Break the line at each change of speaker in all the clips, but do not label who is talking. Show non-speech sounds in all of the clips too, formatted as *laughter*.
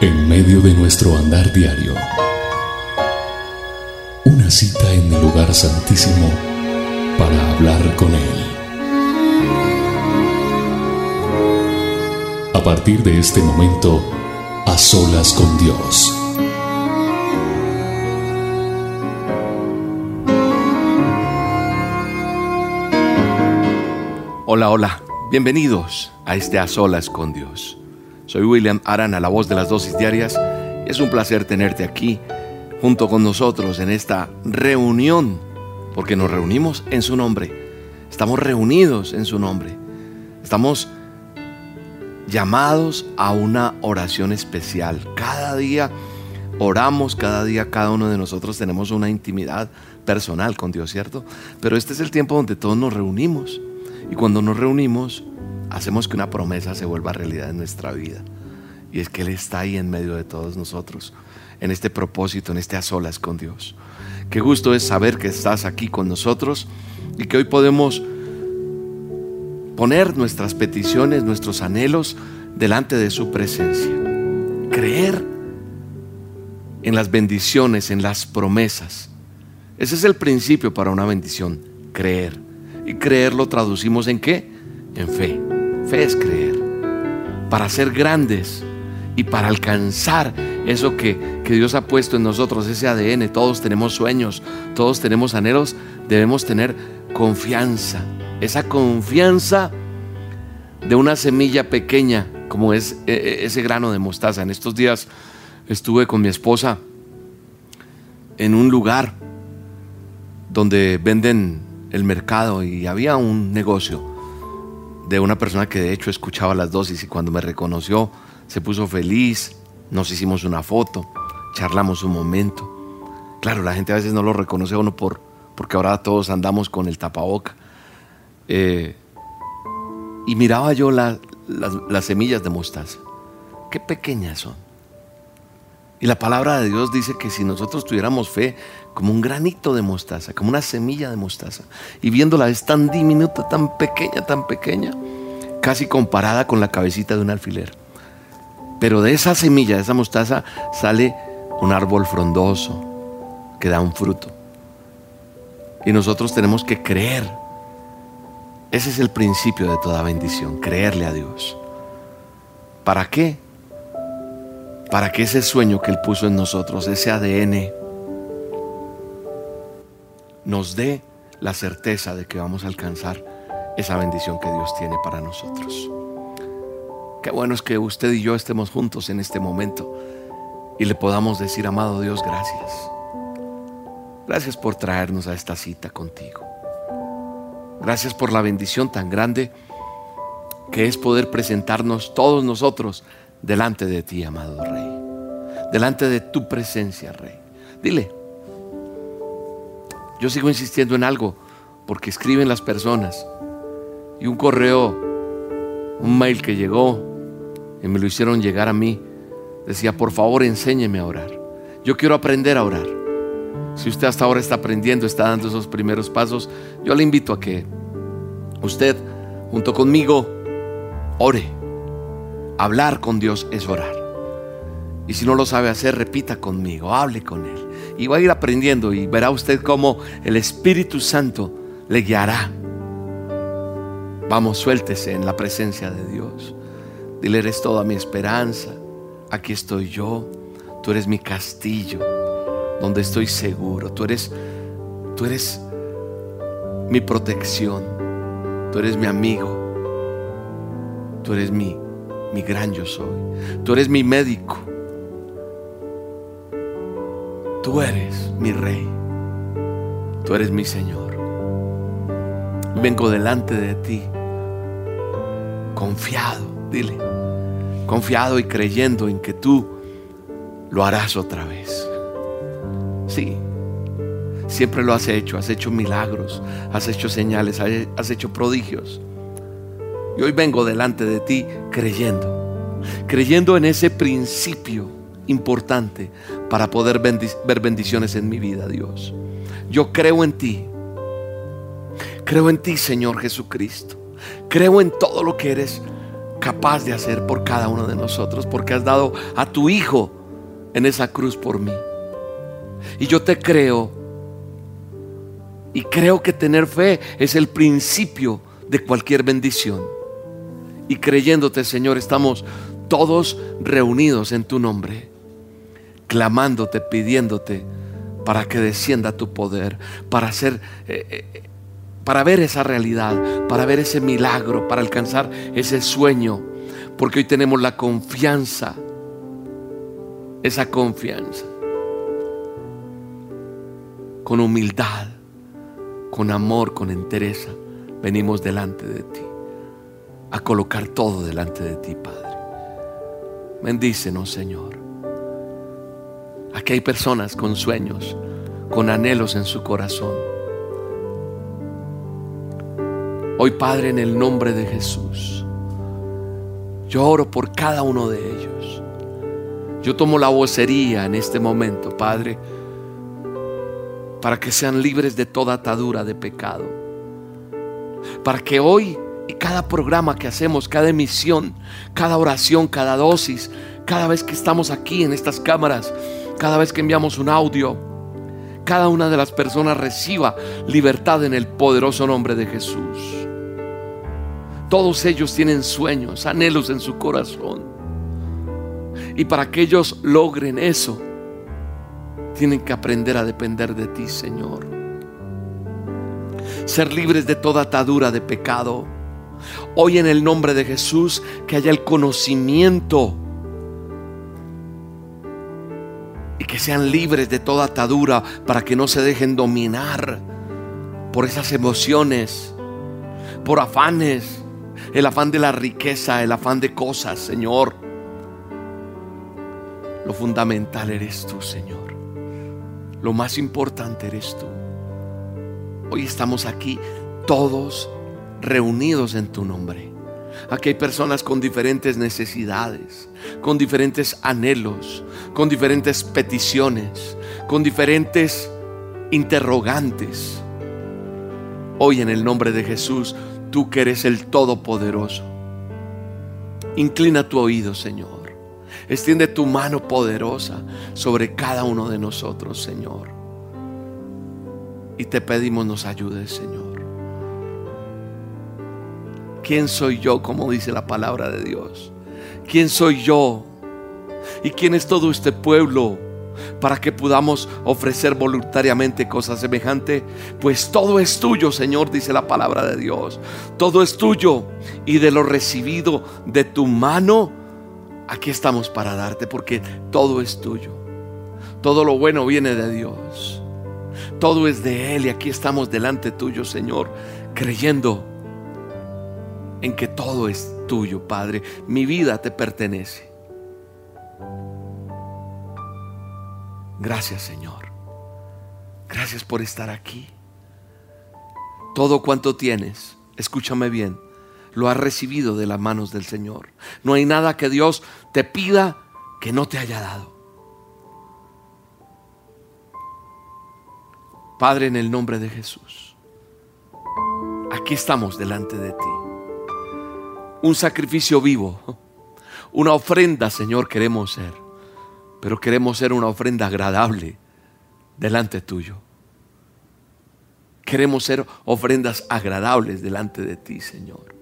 En medio de nuestro andar diario, una cita en el lugar santísimo para hablar con Él. A partir de este momento, a solas con Dios.
Hola, hola, bienvenidos a este A Solas con Dios. Soy William Arana, la voz de las dosis diarias. Es un placer tenerte aquí junto con nosotros en esta reunión, porque nos reunimos en su nombre. Estamos reunidos en su nombre. Estamos llamados a una oración especial. Cada día oramos, cada día cada uno de nosotros tenemos una intimidad personal con Dios, ¿cierto? Pero este es el tiempo donde todos nos reunimos y cuando nos reunimos, hacemos que una promesa se vuelva realidad en nuestra vida. Y es que Él está ahí en medio de todos nosotros, en este propósito, en este a solas con Dios. Qué gusto es saber que estás aquí con nosotros y que hoy podemos poner nuestras peticiones, nuestros anhelos delante de su presencia. Creer en las bendiciones, en las promesas. Ese es el principio para una bendición, creer. Y creer lo traducimos en qué? En fe. Fe es creer. Para ser grandes y para alcanzar eso que, que Dios ha puesto en nosotros, ese ADN. Todos tenemos sueños, todos tenemos anhelos. Debemos tener confianza. Esa confianza de una semilla pequeña como es e, e, ese grano de mostaza. En estos días estuve con mi esposa en un lugar donde venden el mercado y había un negocio de una persona que de hecho escuchaba las dosis y cuando me reconoció se puso feliz, nos hicimos una foto, charlamos un momento. Claro, la gente a veces no lo reconoce uno por, porque ahora todos andamos con el tapaboca. Eh, y miraba yo las semillas de mostaza. Qué pequeñas son. Y la palabra de Dios dice que si nosotros tuviéramos fe como un granito de mostaza, como una semilla de mostaza, y viéndola es tan diminuta, tan pequeña, tan pequeña, casi comparada con la cabecita de un alfiler. Pero de esa semilla, de esa mostaza, sale un árbol frondoso que da un fruto. Y nosotros tenemos que creer. Ese es el principio de toda bendición, creerle a Dios. ¿Para qué? para que ese sueño que Él puso en nosotros, ese ADN, nos dé la certeza de que vamos a alcanzar esa bendición que Dios tiene para nosotros. Qué bueno es que usted y yo estemos juntos en este momento y le podamos decir, amado Dios, gracias. Gracias por traernos a esta cita contigo. Gracias por la bendición tan grande que es poder presentarnos todos nosotros delante de ti, amado Rey. Delante de tu presencia, Rey. Dile, yo sigo insistiendo en algo porque escriben las personas. Y un correo, un mail que llegó y me lo hicieron llegar a mí, decía, por favor enséñeme a orar. Yo quiero aprender a orar. Si usted hasta ahora está aprendiendo, está dando esos primeros pasos, yo le invito a que usted, junto conmigo, ore Hablar con Dios es orar. Y si no lo sabe hacer, repita conmigo, hable con Él. Y va a ir aprendiendo y verá usted cómo el Espíritu Santo le guiará. Vamos, suéltese en la presencia de Dios. Dile, eres toda mi esperanza. Aquí estoy yo. Tú eres mi castillo, donde estoy seguro. Tú eres, tú eres mi protección. Tú eres mi amigo. Tú eres mi mi gran yo soy. Tú eres mi médico. Tú eres mi rey. Tú eres mi Señor. Vengo delante de ti, confiado, dile, confiado y creyendo en que tú lo harás otra vez. Sí, siempre lo has hecho, has hecho milagros, has hecho señales, has hecho prodigios. Y hoy vengo delante de ti creyendo, creyendo en ese principio importante para poder ver bendiciones en mi vida, Dios. Yo creo en ti. Creo en ti, Señor Jesucristo. Creo en todo lo que eres capaz de hacer por cada uno de nosotros, porque has dado a tu Hijo en esa cruz por mí. Y yo te creo. Y creo que tener fe es el principio de cualquier bendición. Y creyéndote, Señor, estamos todos reunidos en tu nombre, clamándote, pidiéndote para que descienda tu poder, para hacer, eh, eh, para ver esa realidad, para ver ese milagro, para alcanzar ese sueño, porque hoy tenemos la confianza, esa confianza, con humildad, con amor, con entereza, venimos delante de ti, a colocar todo delante de ti, Padre. Bendícenos, Señor. Aquí hay personas con sueños, con anhelos en su corazón. Hoy, Padre, en el nombre de Jesús, yo oro por cada uno de ellos. Yo tomo la vocería en este momento, Padre, para que sean libres de toda atadura de pecado. Para que hoy y cada programa que hacemos, cada emisión, cada oración, cada dosis, cada vez que estamos aquí en estas cámaras, cada vez que enviamos un audio, cada una de las personas reciba libertad en el poderoso nombre de Jesús. Todos ellos tienen sueños, anhelos en su corazón. Y para que ellos logren eso, tienen que aprender a depender de ti, Señor. Ser libres de toda atadura de pecado Hoy en el nombre de Jesús, que haya el conocimiento y que sean libres de toda atadura para que no se dejen dominar por esas emociones, por afanes, el afán de la riqueza, el afán de cosas, Señor. Lo fundamental eres tú, Señor. Lo más importante eres tú. Hoy estamos aquí todos reunidos en tu nombre. Aquí hay personas con diferentes necesidades, con diferentes anhelos, con diferentes peticiones, con diferentes interrogantes. Hoy en el nombre de Jesús, tú que eres el Todopoderoso, inclina tu oído, Señor. Extiende tu mano poderosa sobre cada uno de nosotros, Señor. Y te pedimos nos ayudes, Señor. ¿Quién soy yo? Como dice la palabra de Dios. ¿Quién soy yo? ¿Y quién es todo este pueblo? Para que podamos ofrecer voluntariamente cosas semejantes. Pues todo es tuyo, Señor, dice la palabra de Dios. Todo es tuyo y de lo recibido de tu mano, aquí estamos para darte, porque todo es tuyo. Todo lo bueno viene de Dios. Todo es de Él y aquí estamos delante tuyo, Señor, creyendo en que todo es tuyo, Padre. Mi vida te pertenece. Gracias, Señor. Gracias por estar aquí. Todo cuanto tienes, escúchame bien, lo has recibido de las manos del Señor. No hay nada que Dios te pida que no te haya dado. Padre, en el nombre de Jesús, aquí estamos delante de ti un sacrificio vivo, una ofrenda, Señor, queremos ser, pero queremos ser una ofrenda agradable delante tuyo. Queremos ser ofrendas agradables delante de ti, Señor.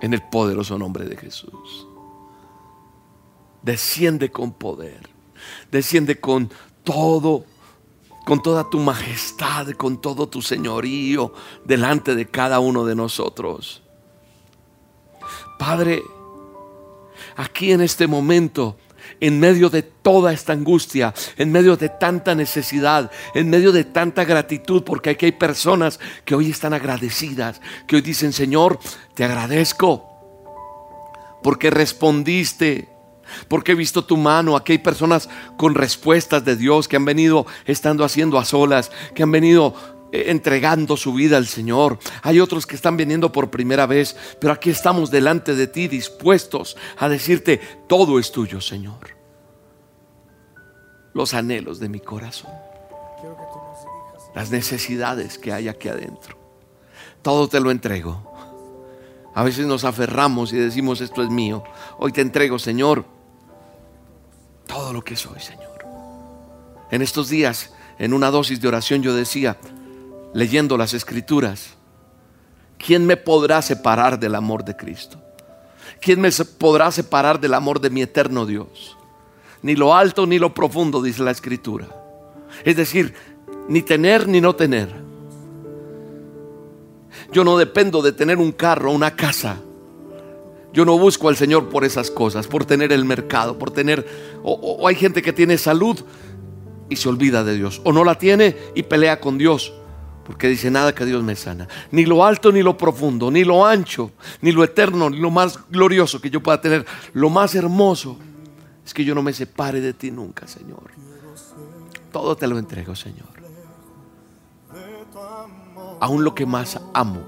En el poderoso nombre de Jesús. Desciende con poder. Desciende con todo, con toda tu majestad, con todo tu señorío delante de cada uno de nosotros. Padre, aquí en este momento, en medio de toda esta angustia, en medio de tanta necesidad, en medio de tanta gratitud, porque aquí hay personas que hoy están agradecidas, que hoy dicen, Señor, te agradezco porque respondiste, porque he visto tu mano. Aquí hay personas con respuestas de Dios que han venido estando haciendo a solas, que han venido entregando su vida al Señor. Hay otros que están viniendo por primera vez, pero aquí estamos delante de ti dispuestos a decirte, todo es tuyo, Señor. Los anhelos de mi corazón. Las necesidades que hay aquí adentro. Todo te lo entrego. A veces nos aferramos y decimos, esto es mío. Hoy te entrego, Señor, todo lo que soy, Señor. En estos días, en una dosis de oración, yo decía, leyendo las escrituras, ¿quién me podrá separar del amor de Cristo? ¿Quién me podrá separar del amor de mi eterno Dios? Ni lo alto ni lo profundo, dice la escritura. Es decir, ni tener ni no tener yo no dependo de tener un carro, una casa. Yo no busco al Señor por esas cosas, por tener el mercado, por tener... O, hay gente que tiene salud y se olvida de Dios. O no la tiene y pelea con Dios. Porque dice nada que Dios me sana. Ni lo alto ni lo profundo, ni lo ancho, ni lo eterno, ni lo más glorioso que yo pueda tener. Lo más hermoso es que yo no me separe de ti nunca, Señor. Todo te lo entrego, Señor aún lo que más amo.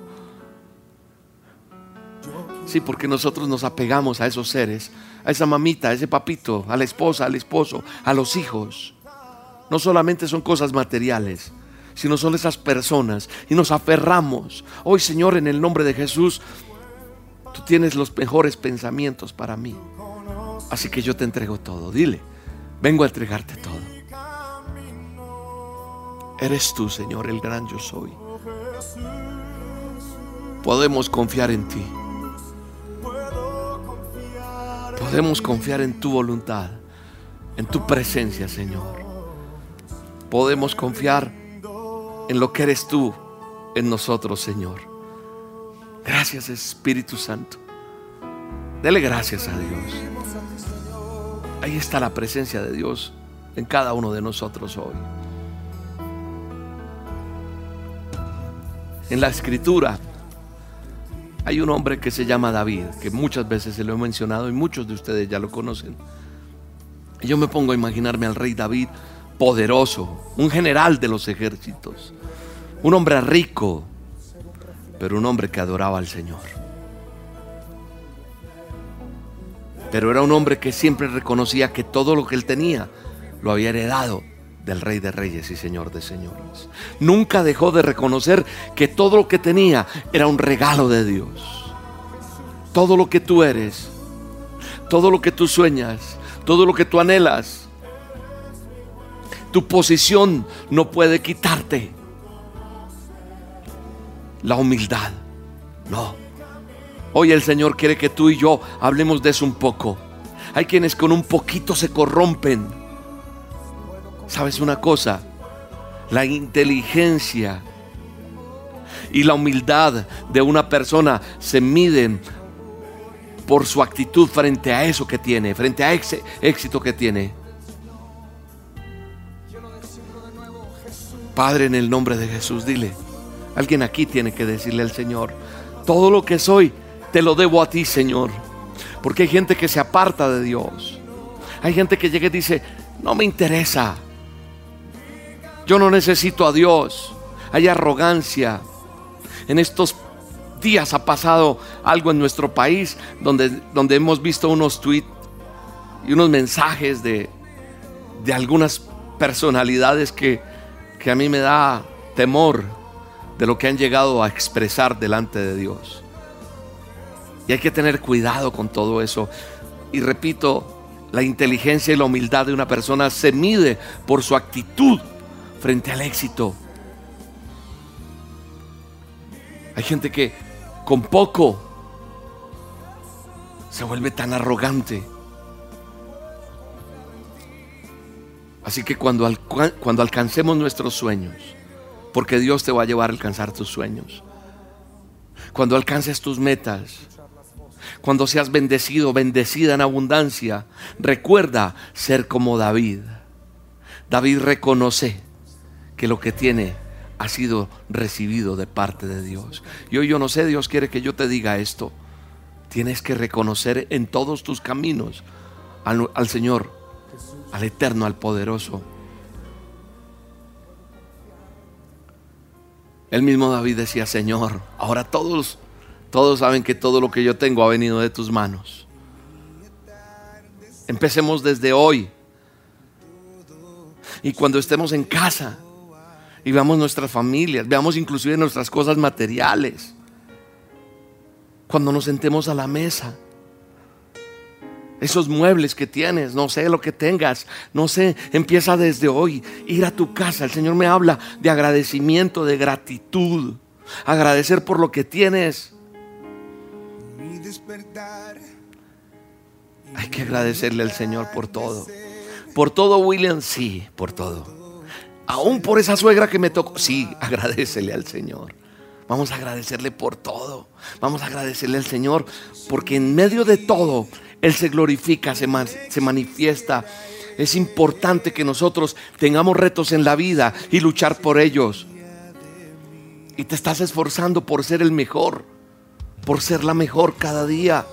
Sí, porque nosotros nos apegamos a esos seres, a esa mamita, a ese papito, a la esposa, al esposo, a los hijos. No solamente son cosas materiales, sino son esas personas y nos aferramos. Hoy, Señor, en el nombre de Jesús, tú tienes los mejores pensamientos para mí. Así que yo te entrego todo. Dile, vengo a entregarte todo. Eres tú, Señor, el gran yo soy podemos confiar en ti. Podemos confiar en tu voluntad, en tu presencia, Señor. Podemos confiar en lo que eres tú en nosotros, Señor. Gracias, Espíritu Santo. Dele gracias a Dios. Ahí está la presencia de Dios en cada uno de nosotros hoy. En la escritura hay un hombre que se llama David, que muchas veces se lo he mencionado y muchos de ustedes ya lo conocen. Y yo me pongo a imaginarme al rey David poderoso, un general de los ejércitos, un hombre rico, pero un hombre que adoraba al Señor. Pero era un hombre que siempre reconocía que todo lo que él tenía lo había heredado del Rey de Reyes y Señor de Señores. Nunca dejó de reconocer que todo lo que tenía era un regalo de Dios. Todo lo que tú eres, todo lo que tú sueñas, todo lo que tú anhelas, tu posición no puede quitarte la humildad. No. Hoy el Señor quiere que tú y yo hablemos de eso un poco. Hay quienes con un poquito se corrompen ¿Sabes una cosa? La inteligencia y la humildad de una persona se miden por su actitud frente a eso que tiene, frente a ese éxito que tiene. Padre, en el nombre de Jesús, dile, alguien aquí tiene que decirle al Señor, todo lo que soy, te lo debo a ti, Señor. Porque hay gente que se aparta de Dios. Hay gente que llega y dice, no me interesa. Yo no necesito a Dios. Hay arrogancia. En estos días ha pasado algo en nuestro país donde, donde hemos visto unos tweets y unos mensajes de, de algunas personalidades que, que a mí me da temor de lo que han llegado a expresar delante de Dios. Y hay que tener cuidado con todo eso. Y repito, la inteligencia y la humildad de una persona se mide por su actitud frente al éxito. Hay gente que con poco se vuelve tan arrogante. Así que cuando, cuando alcancemos nuestros sueños, porque Dios te va a llevar a alcanzar tus sueños, cuando alcances tus metas, cuando seas bendecido, bendecida en abundancia, recuerda ser como David. David reconoce que lo que tiene ha sido recibido de parte de Dios. Y hoy yo no sé, Dios quiere que yo te diga esto. Tienes que reconocer en todos tus caminos al, al Señor, al Eterno, al Poderoso. El mismo David decía, Señor, ahora todos, todos saben que todo lo que yo tengo ha venido de tus manos. Empecemos desde hoy. Y cuando estemos en casa, y veamos nuestras familias, veamos inclusive nuestras cosas materiales. cuando nos sentemos a la mesa. Esos muebles que tienes, no sé lo que tengas, no sé, empieza desde hoy, ir a tu casa. El Señor me habla de agradecimiento, de gratitud, agradecer por lo que tienes. Hay que agradecerle al Señor por todo. Por todo, William, sí, por todo. Aún por esa suegra que me tocó, sí, agradecele al Señor. Vamos a agradecerle por todo. Vamos a agradecerle al Señor porque en medio de todo Él se glorifica, se, manifiesta. Es importante que nosotros tengamos retos en la vida y luchar por ellos. Y te estás esforzando por ser el mejor, por ser la mejor cada día.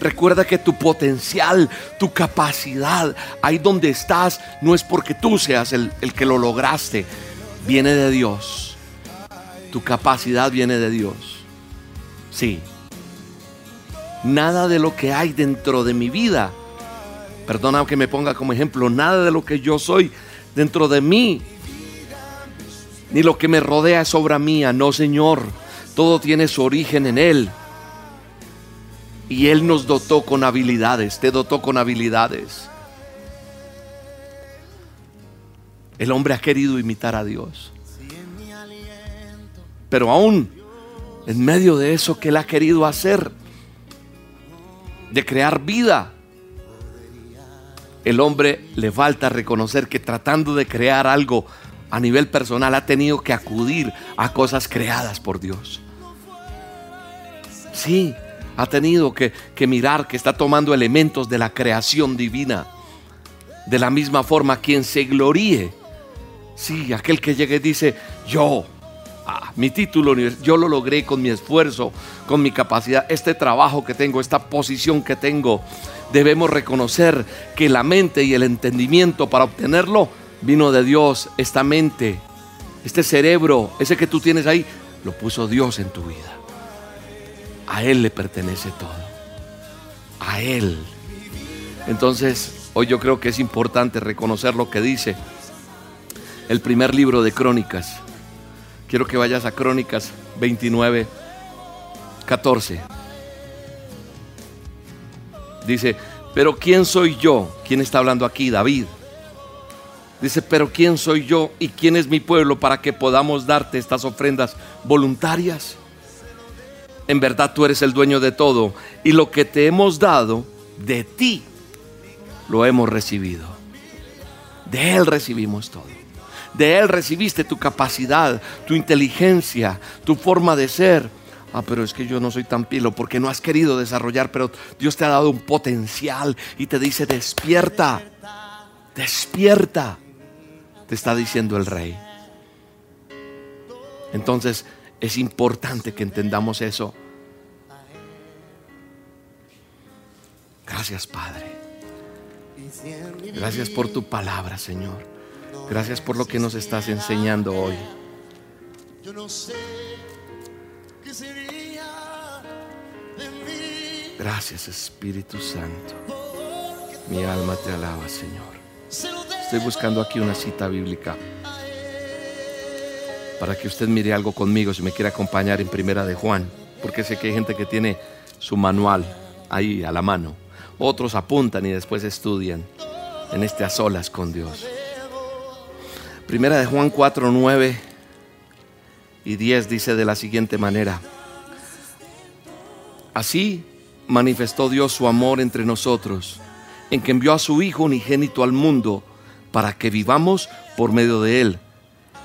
Recuerda que tu potencial, tu capacidad, ahí donde estás, no es porque tú seas el, el, que lo lograste, viene de Dios. Tu capacidad viene de Dios. Sí. Nada de lo que hay dentro de mi vida, perdona que me ponga como ejemplo, nada de lo que yo soy dentro de mí, ni lo que me rodea es obra mía, no Señor. Todo tiene su origen en Él. Y Él nos dotó con habilidades, te dotó con habilidades. El hombre ha querido imitar a Dios. Pero aún en medio de eso que Él ha querido hacer, de crear vida, el hombre le falta reconocer que tratando de crear algo a nivel personal ha tenido que acudir a cosas creadas por Dios. Sí, ha tenido que, mirar que está tomando elementos de la creación divina. De la misma forma, quien se gloríe, sí, aquel que llegue dice, yo, ah, mi título, yo lo logré con mi esfuerzo, con mi capacidad, este trabajo que tengo, esta posición que tengo, debemos reconocer que la mente y el entendimiento para obtenerlo vino de Dios, esta mente, este cerebro, ese que tú tienes ahí, lo puso Dios en tu vida. A Él le pertenece todo. A Él. Entonces, hoy yo creo que es importante reconocer lo que dice el primer libro de Crónicas. Quiero que vayas a Crónicas 29, 14. Dice, pero ¿quién soy yo? ¿Quién está hablando aquí? David. Dice, pero ¿quién soy yo y quién es mi pueblo para que podamos darte estas ofrendas voluntarias? en verdad tú eres el dueño de todo y lo que te hemos dado de ti lo hemos recibido. De Él recibimos todo. De Él recibiste tu capacidad, tu inteligencia, tu forma de ser. Ah, pero es que yo no soy tan pilo porque no has querido desarrollar, pero Dios te ha dado un potencial y te dice, despierta, despierta, te está diciendo el rey. Entonces, es importante que entendamos eso. Gracias, Padre. Gracias por tu palabra, Señor. Gracias por lo que nos estás enseñando hoy. Gracias, Espíritu Santo. Mi alma te alaba, Señor. Estoy buscando aquí una cita bíblica para que usted mire algo conmigo si me quiere acompañar en Primera de Juan, porque sé que hay gente que tiene su manual ahí a la mano. Otros apuntan y después estudian en este a solas con Dios. Primera de Juan 4, 9 y 10 dice de la siguiente manera. Así manifestó Dios su amor entre nosotros, en que envió a su Hijo unigénito al mundo para que vivamos por medio de Él.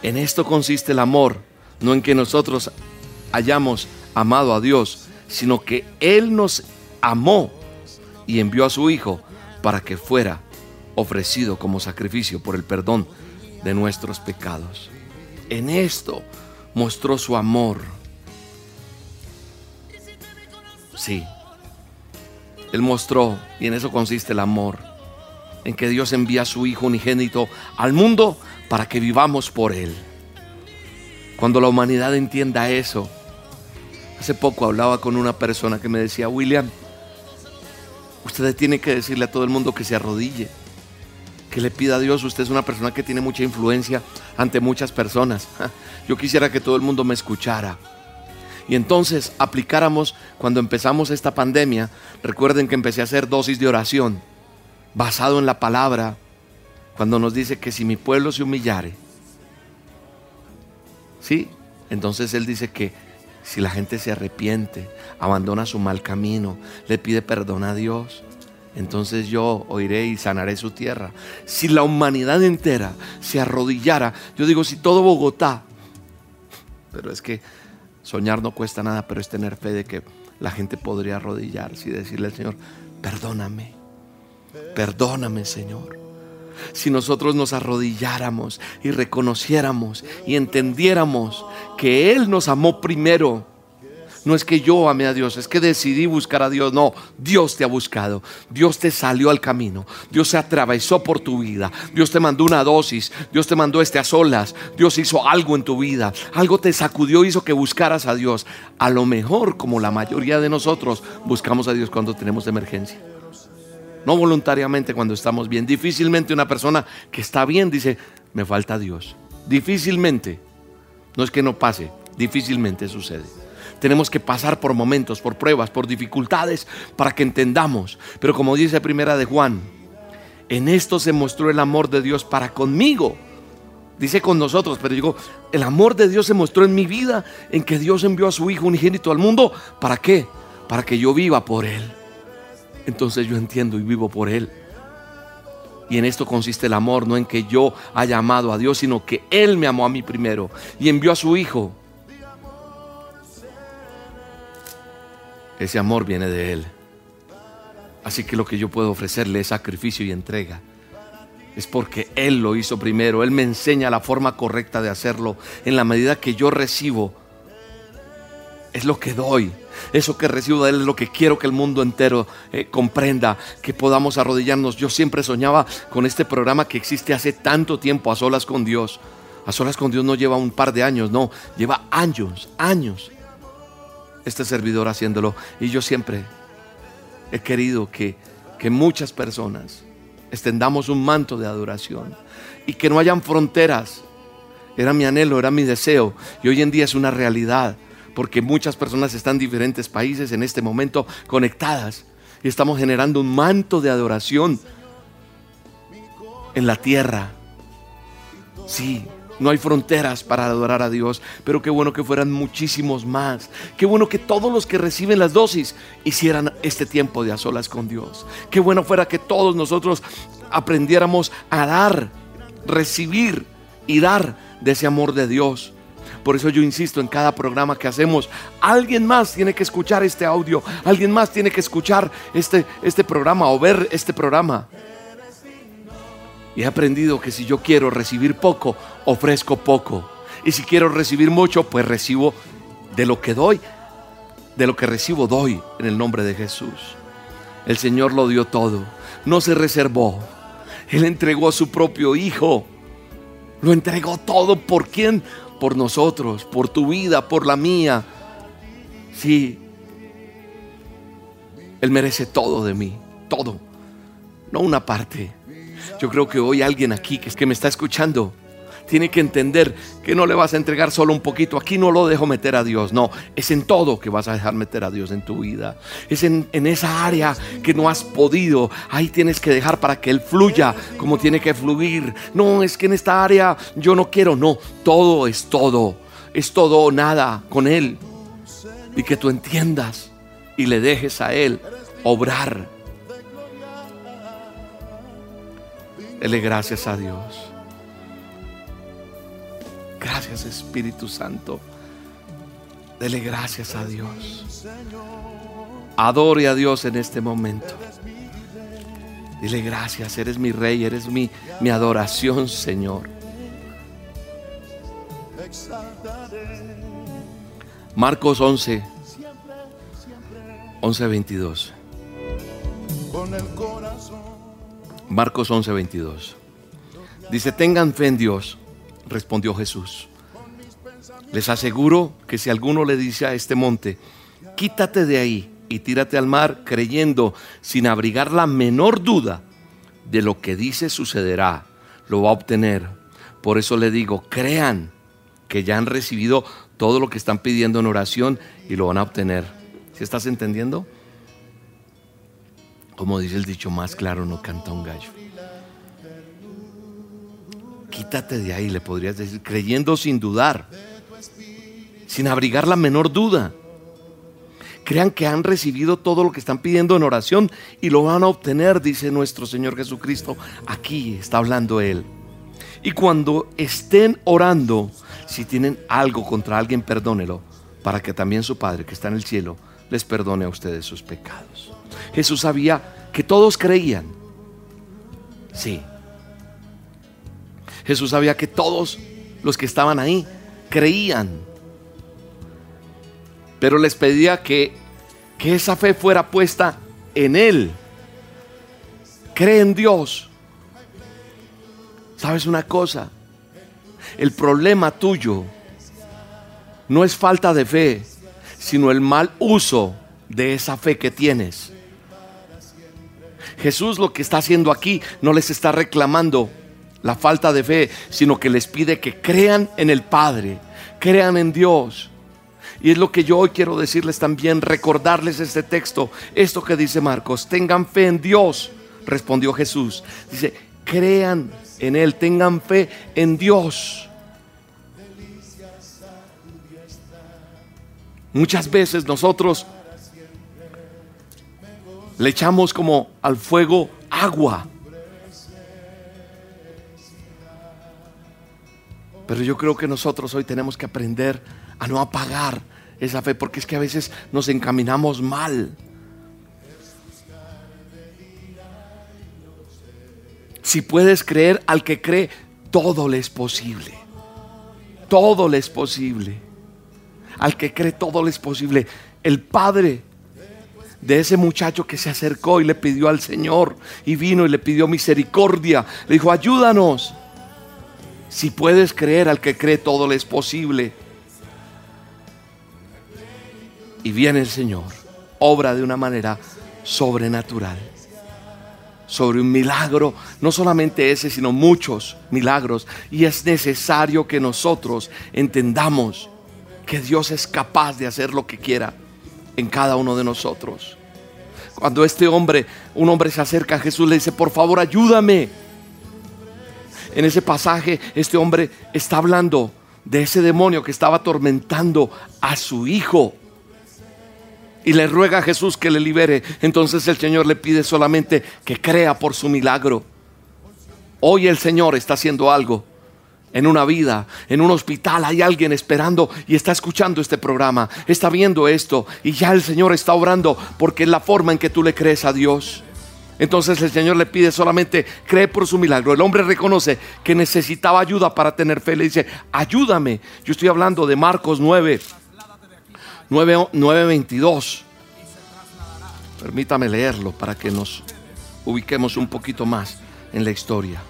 En esto consiste el amor, no en que nosotros hayamos amado a Dios, sino que Él nos amó y envió a su Hijo para que fuera ofrecido como sacrificio por el perdón de nuestros pecados. En esto mostró su amor. Sí, Él mostró, y en eso consiste el amor, en que Dios envía a su Hijo unigénito al mundo para que vivamos por Él. Cuando la humanidad entienda eso, hace poco hablaba con una persona que me decía, William, usted tiene que decirle a todo el mundo que se arrodille, que le pida a Dios, usted es una persona que tiene mucha influencia ante muchas personas. *laughs* Yo quisiera que todo el mundo me escuchara. y entonces aplicáramos cuando empezamos esta pandemia, recuerden que empecé a hacer dosis de oración basado en la palabra, cuando nos dice que si mi pueblo se humillare, ¿sí? Entonces Él dice que si la gente se arrepiente, abandona su mal camino, le pide perdón a Dios, entonces yo oiré y sanaré su tierra. Si la humanidad entera se arrodillara, yo digo, si todo Bogotá, pero es que soñar no cuesta nada, pero es tener fe de que la gente podría arrodillarse y decirle al Señor, perdóname, perdóname Señor si nosotros nos arrodilláramos y reconociéramos y entendiéramos que Él nos amó primero. No es que yo amé a Dios, es que decidí buscar a Dios. No, Dios te ha buscado. Dios te salió al camino. Dios se atravesó por tu vida. Dios te mandó una dosis. Dios te mandó este a solas. Dios hizo algo en tu vida. Algo te sacudió, hizo que buscaras a Dios. A lo mejor, como la mayoría de nosotros, buscamos a Dios cuando tenemos emergencia no voluntariamente cuando estamos bien. Difícilmente una persona que está bien dice, me falta Dios. Difícilmente. No es que no pase, difícilmente sucede. Tenemos que pasar por momentos, por pruebas, por dificultades para que entendamos. Pero como dice primera de Juan, en esto se mostró el amor de Dios para conmigo. Dice con nosotros, pero digo, el amor de Dios se mostró en mi vida, en que Dios envió a su Hijo unigénito al mundo. ¿Para qué? Para que yo viva por Él entonces yo entiendo y vivo por Él. Y en esto consiste el amor, no en que yo haya amado a Dios, sino que Él me amó a mí primero y envió a su Hijo. Ese amor viene de Él. Así que lo que yo puedo ofrecerle es sacrificio y entrega. Es porque Él lo hizo primero. Él me enseña la forma correcta de hacerlo. En la medida que yo recibo, es lo que doy. Eso que recibo de Él es lo que quiero que el mundo entero eh, comprenda, que podamos arrodillarnos. Yo siempre soñaba con este programa que existe hace tanto tiempo, a solas con Dios. A solas con Dios no lleva un par de años, no, lleva años, años. Este servidor haciéndolo. Y yo siempre he querido que, que muchas personas extendamos un manto de adoración y que no hayan fronteras. Era mi anhelo, era mi deseo y hoy en día es una realidad porque muchas personas están en diferentes países en este momento conectadas y estamos generando un manto de adoración en la tierra. Sí, no hay fronteras para adorar a Dios, pero qué bueno que fueran muchísimos más. Qué bueno que todos los que reciben las dosis hicieran este tiempo de a solas con Dios. Qué bueno fuera que todos nosotros aprendiéramos a dar, recibir y dar de ese amor de Dios. Por eso yo insisto en cada programa que hacemos, alguien más tiene que escuchar este audio, alguien más tiene que escuchar este, este programa o ver este programa. Y he aprendido que si yo quiero recibir poco, ofrezco poco. Y si quiero recibir mucho, pues recibo de lo que doy, de lo que recibo doy en el nombre de Jesús. El Señor lo dio todo, no se reservó. Él entregó a su propio Hijo. Lo entregó todo. ¿Por quién? por nosotros, por tu vida, por la mía. Sí, Él merece todo de mí, todo, no una parte. Yo creo que hoy alguien aquí que, es que me está escuchando tiene que entender que no le vas a entregar solo un poquito. Aquí no lo dejo meter a Dios. No, es en todo que vas a dejar meter a Dios en tu vida. Es en, en, esa área que no has podido. Ahí tienes que dejar para que Él fluya como tiene que fluir. No, es que en esta área yo no quiero. No, todo es todo. Es todo o nada con Él. Y que tú entiendas y le dejes a Él obrar. Dele gracias a Dios. Gracias Espíritu Santo. Dele gracias a Dios. Adore a Dios en este momento. Dile gracias, eres mi rey, eres mi, mi adoración, Señor. Marcos 11, 11, 22. Marcos 11, 22. Dice, tengan fe en Dios respondió Jesús. Les aseguro que si alguno le dice a este monte, quítate de ahí y tírate al mar, creyendo sin abrigar la menor duda de lo que dice sucederá, lo va a obtener. Por eso le digo, crean que ya han recibido todo lo que están pidiendo en oración y lo van a obtener. ¿Si estás entendiendo? Como dice el dicho, más claro no canta un gallo. Quítate de ahí, le podrías decir, creyendo sin dudar, sin abrigar la menor duda. Crean que han recibido todo lo que están pidiendo en oración y lo van a obtener, dice nuestro Señor Jesucristo. Aquí está hablando Él. Y cuando estén orando, si tienen algo contra alguien, perdónelo, para que también su Padre que está en el cielo les perdone a ustedes sus pecados. Jesús sabía que todos creían. Sí. Jesús sabía que todos los que estaban ahí creían. Pero les pedía que, que esa fe fuera puesta en Él. Cree en Dios. ¿Sabes una cosa? El problema tuyo no es falta de fe, sino el mal uso de esa fe que tienes. Jesús lo que está haciendo aquí no les está reclamando la falta de fe, sino que les pide que crean en el Padre, crean en Dios. Y es lo que yo hoy quiero decirles también, recordarles este texto, esto que dice Marcos, tengan fe en Dios, respondió Jesús. Dice, crean en Él, tengan fe en Dios. Muchas veces nosotros le echamos como al fuego agua. Pero yo creo que nosotros hoy tenemos que aprender a no apagar esa fe, porque es que a veces nos encaminamos mal. Si puedes creer al que cree, todo le es posible. Todo le es posible. Al que cree, todo le es posible. El padre de ese muchacho que se acercó y le pidió al Señor y vino y le pidió misericordia, le dijo, ayúdanos. Si puedes creer al que cree, todo le es posible. Y viene el Señor, obra de una manera sobrenatural sobre un milagro, no solamente ese, sino muchos milagros. Y es necesario que nosotros entendamos que Dios es capaz de hacer lo que quiera en cada uno de nosotros. Cuando este hombre, un hombre se acerca a Jesús, le dice, por favor, ayúdame. En ese pasaje, este hombre está hablando de ese demonio que estaba atormentando a su hijo y le ruega a Jesús que le libere, entonces el Señor le pide solamente que crea por su milagro. Hoy el Señor está haciendo algo en una vida, en un hospital, hay alguien esperando y está escuchando este programa, está viendo esto y ya el Señor está obrando porque es la forma en que tú le crees a Dios. Entonces el Señor le pide solamente cree por su milagro. El hombre reconoce que necesitaba ayuda para tener fe. Le dice, ayúdame. Yo estoy hablando de Marcos 9, 9.22. Permítame leerlo para que nos ubiquemos un poquito más en la historia.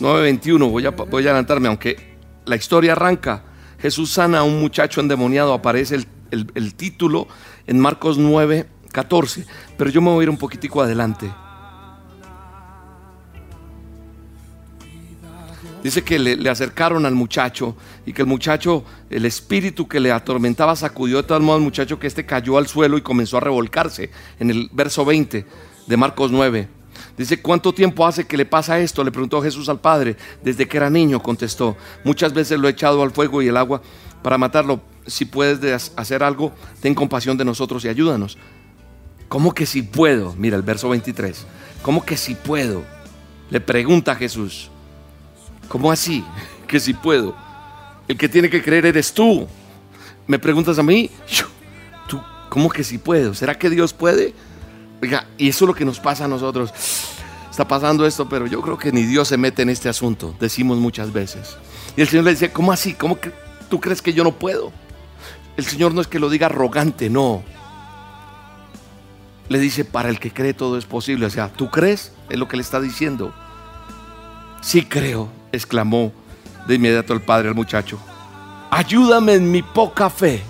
...9.21, voy a, voy a adelantarme, aunque la historia arranca. Jesús sana a un muchacho endemoniado, aparece el, el título en Marcos 9.14, pero yo me voy a ir un poquitico adelante. Dice que le, acercaron al muchacho y que el muchacho, el espíritu que le atormentaba sacudió de tal modo al muchacho que este cayó al suelo y comenzó a revolcarse. En el verso 20 de Marcos 9. Dice, ¿cuánto tiempo hace que le pasa esto? Le preguntó Jesús al Padre. Desde que era niño, contestó. Muchas veces lo he echado al fuego y el agua para matarlo. Si puedes hacer algo, ten compasión de nosotros y ayúdanos. ¿Cómo que si puedo? Mira el verso 23. ¿Cómo que si puedo? Le pregunta Jesús. ¿Cómo así? *laughs* Que si puedo. El que tiene que creer eres tú. Me preguntas a mí, *laughs* ¿tú cómo que si puedo? ¿Será que Dios puede? Y eso es lo que nos pasa a nosotros. Está pasando esto, pero yo creo que ni Dios se mete en este asunto, decimos muchas veces. Y el Señor le dice, ¿cómo así? ¿Cómo que tú crees que yo no puedo? El Señor no es que lo diga arrogante, no. Le dice, para el que cree todo es posible. O sea, ¿tú crees? Es lo que le está diciendo. Sí creo, exclamó de inmediato el padre al muchacho. Ayúdame en mi poca fe.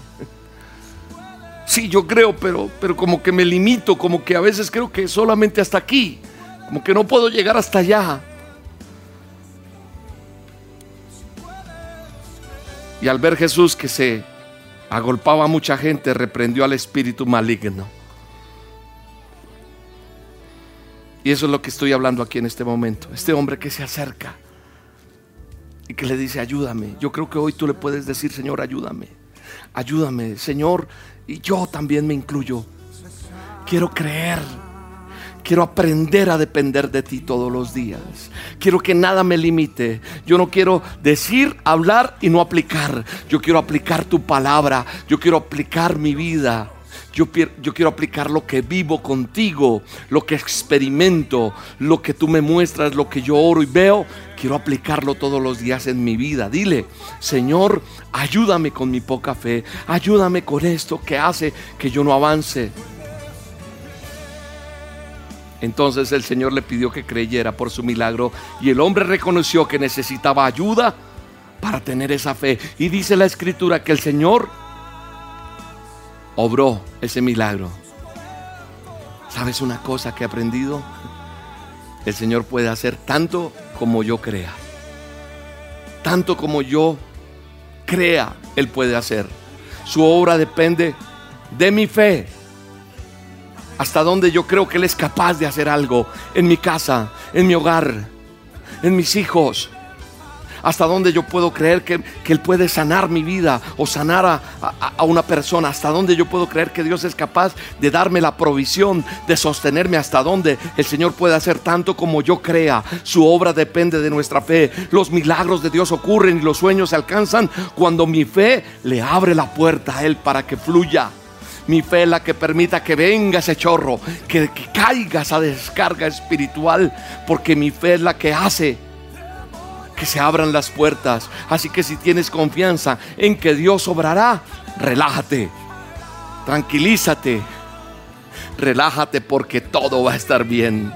Sí, yo creo, pero, pero como que me limito, como que a veces creo que solamente hasta aquí. como que no puedo llegar hasta allá. Y al ver Jesús que se agolpaba a mucha gente, reprendió al espíritu maligno. Y eso es lo que estoy hablando aquí en este momento. Este hombre que se acerca y que le dice, ayúdame. Yo creo que hoy tú le puedes decir, Señor, ayúdame. Ayúdame, Señor. Y yo también me incluyo. Quiero creer. Quiero aprender a depender de ti todos los días. Quiero que nada me limite. Yo no quiero decir, hablar y no aplicar. Yo quiero aplicar tu palabra. Yo quiero aplicar mi vida. Yo, quiero aplicar lo que vivo contigo, lo que experimento, lo que tú me muestras, lo que yo oro y veo. Quiero aplicarlo todos los días en mi vida. Dile, Señor, ayúdame con mi poca fe. Ayúdame con esto que hace que yo no avance. Entonces el Señor le pidió que creyera por su milagro y el hombre reconoció que necesitaba ayuda para tener esa fe. Y dice la escritura que el Señor obró ese milagro. ¿Sabes una cosa que he aprendido? El Señor puede hacer tanto como yo crea. Tanto como yo crea, Él puede hacer. Su obra depende de mi fe hasta donde yo creo que Él es capaz de hacer algo en mi casa, en mi hogar, en mis hijos. Hasta donde yo puedo creer que, Él puede sanar mi vida o sanar a, una persona. Hasta donde yo puedo creer que Dios es capaz de darme la provisión, de sostenerme. Hasta donde el Señor puede hacer tanto como yo crea. Su obra depende de nuestra fe. Los milagros de Dios ocurren y los sueños se alcanzan cuando mi fe le abre la puerta a Él para que fluya. Mi fe es la que permita que venga ese chorro, que, que caiga esa descarga espiritual, porque mi fe es la que hace que se abran las puertas. Así que si tienes confianza en que Dios obrará, relájate, tranquilízate, relájate porque todo va a estar bien.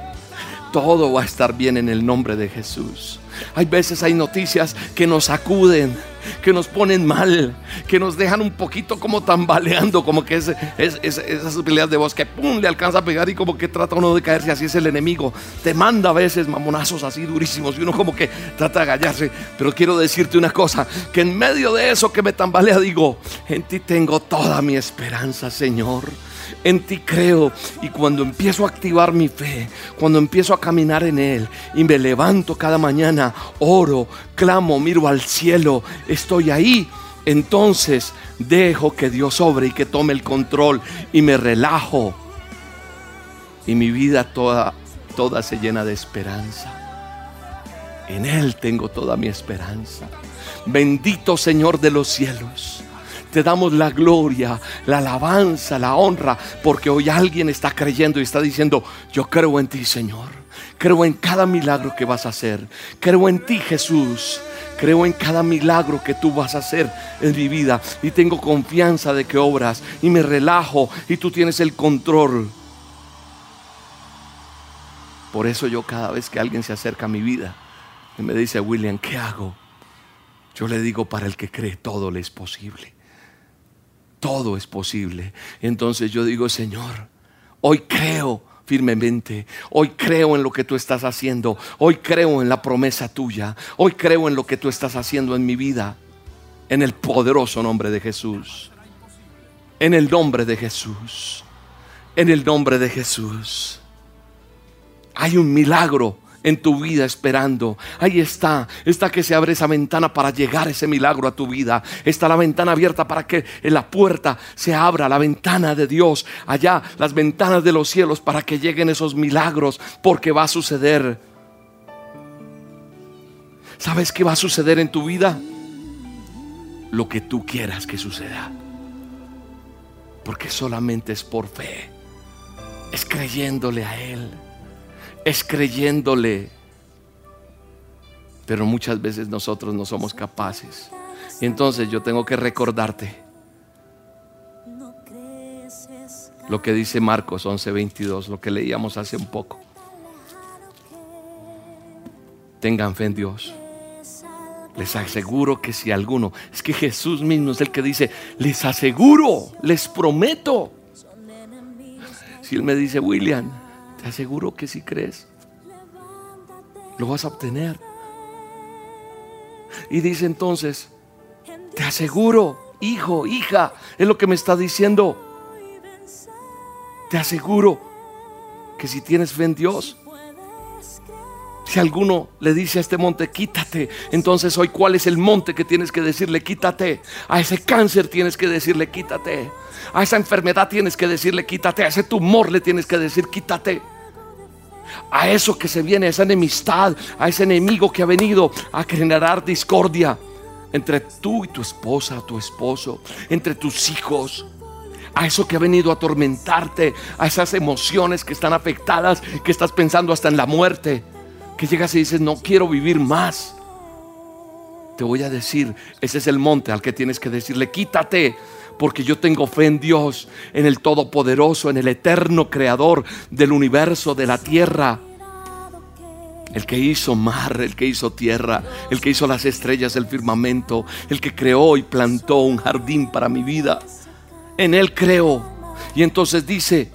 Todo va a estar bien en el nombre de Jesús. Hay veces hay noticias que nos sacuden, que nos ponen mal, que nos dejan un poquito como tambaleando, como que es, esas peleas de voz que pum, le alcanza a pegar y como que trata uno de caerse, así es el enemigo. Te manda a veces mamonazos así durísimos y uno como que trata de agallarse. Pero quiero decirte una cosa, que en medio de eso que me tambalea digo, en ti tengo toda mi esperanza, Señor en ti creo. Y cuando empiezo a activar mi fe, cuando empiezo a caminar en Él y me levanto cada mañana, oro, clamo, miro al cielo, estoy ahí. Entonces dejo que Dios obre y que tome el control y me relajo. Y mi vida toda, toda se llena de esperanza. En Él tengo toda mi esperanza. Bendito Señor de los cielos. Te damos la gloria, la alabanza, la honra, porque hoy alguien está creyendo y está diciendo, yo creo en ti, Señor. Creo en cada milagro que vas a hacer. Creo en ti, Jesús. Creo en cada milagro que tú vas a hacer en mi vida. Y tengo confianza de que obras. Y me relajo. Y tú tienes el control. Por eso yo cada vez que alguien se acerca a mi vida y me dice, William, ¿qué hago? Yo le digo, para el que cree, todo le es posible todo es posible. Entonces yo digo, Señor, hoy creo firmemente. Hoy creo en lo que tú estás haciendo. Hoy creo en la promesa tuya. Hoy creo en lo que tú estás haciendo en mi vida. En el poderoso nombre de Jesús. En el nombre de Jesús. En el nombre de Jesús. Hay un milagro en tu vida esperando. Ahí está, está que se abre esa ventana para llegar ese milagro a tu vida. Está la ventana abierta para que en la puerta se abra la ventana de Dios. Allá las ventanas de los cielos para que lleguen esos milagros porque va a suceder. ¿Sabes qué va a suceder en tu vida? Lo que tú quieras que suceda. Porque solamente es por fe. Es creyéndole a Él es creyéndole. Pero muchas veces nosotros no somos capaces. Y entonces yo tengo que recordarte lo que dice Marcos 11:22, lo que leíamos hace un poco. Tengan fe en Dios. Les aseguro que si alguno, es que Jesús mismo es el que dice, les aseguro, les prometo. Si Él me dice, William, te aseguro que si crees, lo vas a obtener. Y dice entonces, te aseguro, hijo, hija, es lo que me está diciendo. Te aseguro que si tienes fe en Dios, si alguno le dice a este monte, quítate, entonces hoy cuál es el monte que tienes que decirle, quítate. A ese cáncer tienes que decirle, quítate. A esa enfermedad tienes que decirle, quítate. A ese tumor le tienes que decir, quítate. A eso que se viene, a esa enemistad, a ese enemigo que ha venido a generar discordia entre tú y tu esposa, tu esposo, entre tus hijos a eso que ha venido a atormentarte, a esas emociones que están afectadas, que estás pensando hasta en la muerte, que llegas y dices, no quiero vivir más. Te voy a decir, ese es el monte al que tienes que decirle, quítate, porque yo tengo fe en Dios, en el Todopoderoso, en el eterno Creador del universo, de la tierra. El que hizo mar, el que hizo tierra, el que hizo las estrellas, el firmamento, el que creó y plantó un jardín para mi vida. En Él creo. Y entonces dice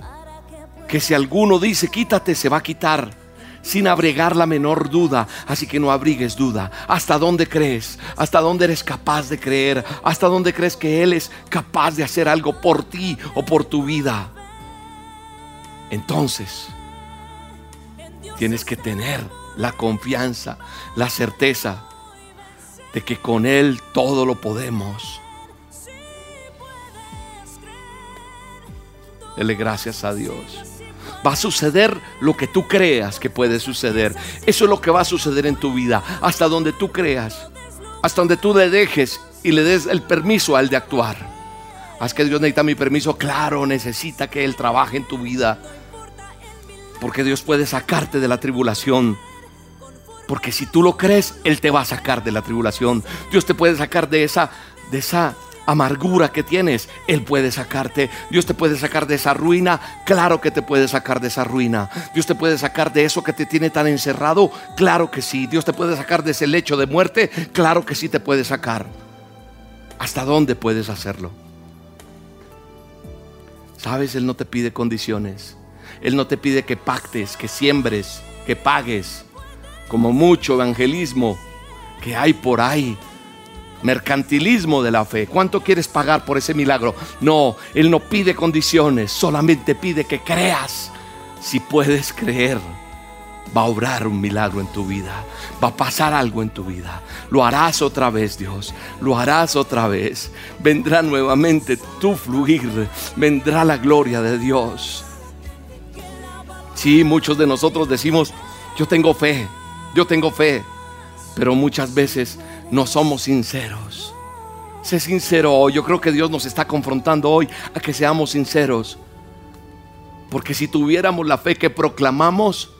que si alguno dice, quítate, se va a quitar sin abrigar la menor duda. Así que no abrigues duda. ¿Hasta dónde crees? ¿Hasta dónde eres capaz de creer? ¿Hasta dónde crees que Él es capaz de hacer algo por ti o por tu vida? Entonces, tienes que tener la confianza, la certeza de que con Él todo lo podemos. Dele gracias a Dios va a suceder lo que tú creas que puede suceder. Eso es lo que va a suceder en tu vida, hasta donde tú creas, hasta donde tú le dejes y le des el permiso a él de actuar. Haz que Dios necesita mi permiso, claro, necesita que Él trabaje en tu vida. Porque Dios puede sacarte de la tribulación. Porque si tú lo crees, Él te va a sacar de la tribulación. Dios te puede sacar de esa, de esa amargura que tienes, Él puede sacarte. Dios te puede sacar de esa ruina, claro que te puede sacar de esa ruina. Dios te puede sacar de eso que te tiene tan encerrado, claro que sí. Dios te puede sacar de ese lecho de muerte, claro que sí te puede sacar. ¿Hasta dónde puedes hacerlo? Sabes, Él no te pide condiciones. Él no te pide que pactes, que siembres, que pagues, como mucho evangelismo que hay por ahí mercantilismo de la fe. ¿Cuánto quieres pagar por ese milagro? No, Él no pide condiciones, solamente pide que creas. Si puedes creer, va a obrar un milagro en tu vida, va a pasar algo en tu vida. Lo harás otra vez, Dios, lo harás otra vez. Vendrá nuevamente tu fluir, vendrá la gloria de Dios. Sí, muchos de nosotros decimos, yo tengo fe, yo tengo fe, pero muchas veces no somos sinceros. Sé sincero hoy. Yo creo que Dios nos está confrontando hoy a que seamos sinceros. Porque si tuviéramos la fe que proclamamos,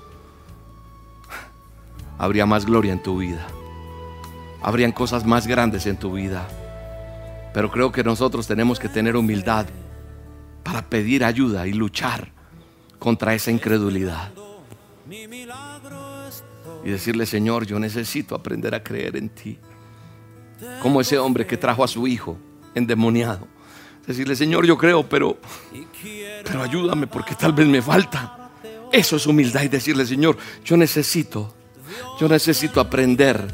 habría más gloria en tu vida. Habrían cosas más grandes en tu vida. Pero creo que nosotros tenemos que tener humildad para pedir ayuda y luchar contra esa incredulidad. Y decirle, Señor, yo necesito aprender a creer en ti como ese hombre que trajo a su hijo endemoniado. Decirle, Señor, yo creo, pero, pero ayúdame porque tal vez me falta. Eso es humildad y decirle, Señor, yo necesito, yo necesito aprender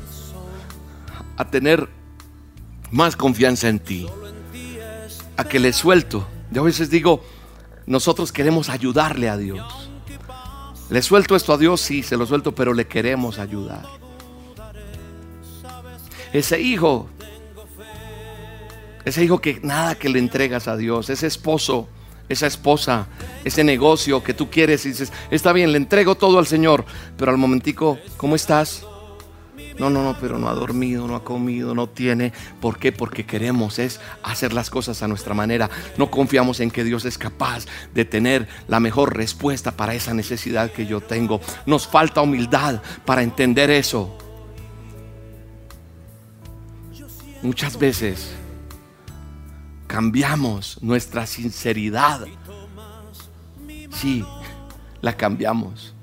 a tener más confianza en ti, a que le suelto. Yo a veces digo, nosotros queremos ayudarle a Dios. Le suelto esto a Dios, sí, se lo suelto, pero le queremos ayudar ese hijo, ese hijo que nada que le entregas a Dios, ese esposo, esa esposa, ese negocio que tú quieres y dices, está bien, le entrego todo al Señor, pero al momentico, ¿cómo estás? No, no, no, pero no ha dormido, no ha comido, no tiene. ¿Por qué? Porque queremos es hacer las cosas a nuestra manera. No confiamos en que Dios es capaz de tener la mejor respuesta para esa necesidad que yo tengo. Nos falta humildad para entender eso. Muchas veces cambiamos nuestra sinceridad. Sí, la cambiamos.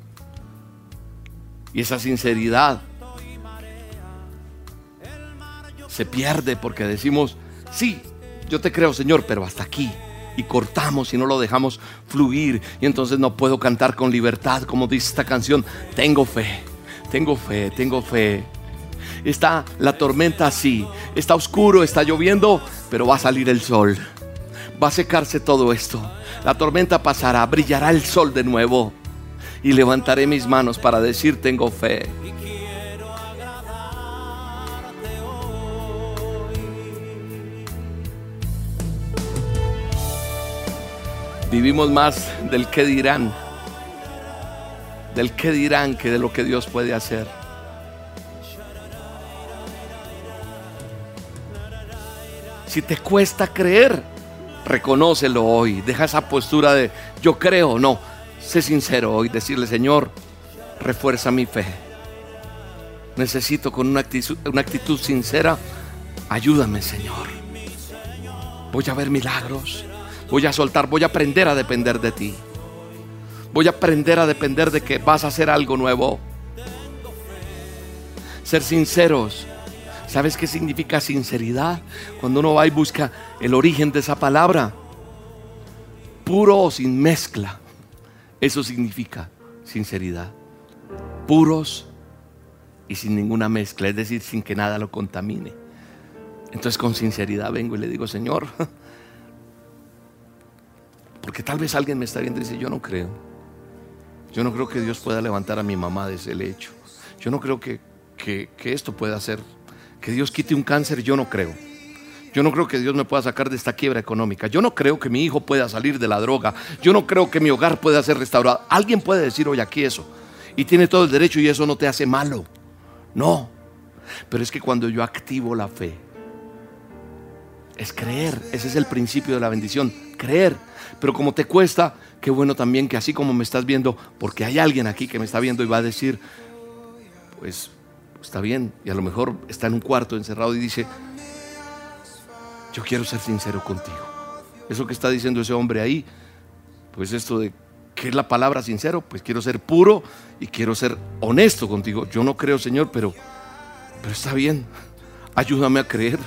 Y esa sinceridad se pierde porque decimos, sí, yo te creo Señor, pero hasta aquí. Y cortamos y no lo dejamos fluir. Y entonces no puedo cantar con libertad, como dice esta canción, tengo fe tengo fe, tengo fe. Está la tormenta así, está oscuro, está lloviendo, pero va a salir el sol. Va a secarse todo esto. La tormenta pasará, brillará el sol de nuevo. Y levantaré mis manos para decir tengo fe. Vivimos más del que dirán, del que dirán que de lo que Dios puede hacer. Si te cuesta creer, reconócelo hoy. Deja esa postura de yo creo, no. Sé sincero hoy, decirle, Señor, refuerza mi fe. Necesito con una actitud, una actitud sincera, ayúdame, Señor. Voy a ver milagros. Voy a soltar, voy a aprender a depender de ti. Voy a aprender a depender de que vas a hacer algo nuevo. Ser sinceros ¿Sabes qué significa sinceridad? Cuando uno va y busca el origen de esa palabra. Puro o sin mezcla. Eso significa sinceridad. Puros y sin ninguna mezcla, es decir, sin que nada lo contamine. Entonces con sinceridad vengo y le digo, Señor, *laughs* porque tal vez alguien me está viendo y dice, yo no creo. Yo no creo que Dios pueda levantar a mi mamá de ese lecho. Yo no creo que, que, que esto pueda ser que Dios quite un cáncer, yo no creo. Yo no creo que Dios me pueda sacar de esta quiebra económica. Yo no creo que mi hijo pueda salir de la droga. Yo no creo que mi hogar pueda ser restaurado. Alguien puede decir hoy aquí eso. Y tiene todo el derecho y eso no te hace malo. No. Pero es que cuando yo activo la fe, es creer. Ese es el principio de la bendición. Creer. Pero como te cuesta, qué bueno también que así como me estás viendo, porque hay alguien aquí que me está viendo y va a decir, pues está bien, y a lo mejor está en un cuarto encerrado y dice, yo quiero ser sincero contigo. Eso que está diciendo ese hombre ahí, pues esto de ¿qué es la palabra sincero? Pues quiero ser puro y quiero ser honesto contigo. Yo no creo, Señor, pero, pero está bien. Ayúdame a creer.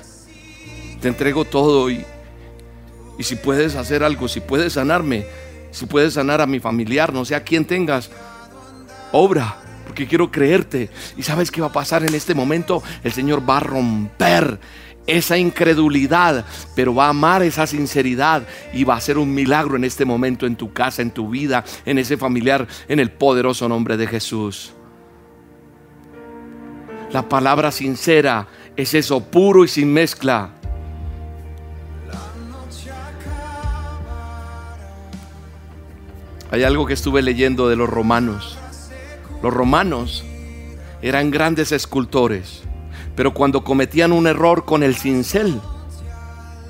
Te entrego todo y, y si puedes hacer algo, si puedes sanarme, si puedes sanar a mi familiar, no sé a quién tengas, obra porque quiero creerte. ¿Y sabes qué va a pasar en este momento? El Señor va a romper esa incredulidad, pero va a amar esa sinceridad y va a hacer un milagro en este momento en tu casa, en tu vida, en ese familiar, en el poderoso nombre de Jesús. La palabra sincera es eso, puro y sin mezcla. Hay algo que estuve leyendo de los romanos. Los romanos eran grandes escultores, pero cuando cometían un error con el cincel,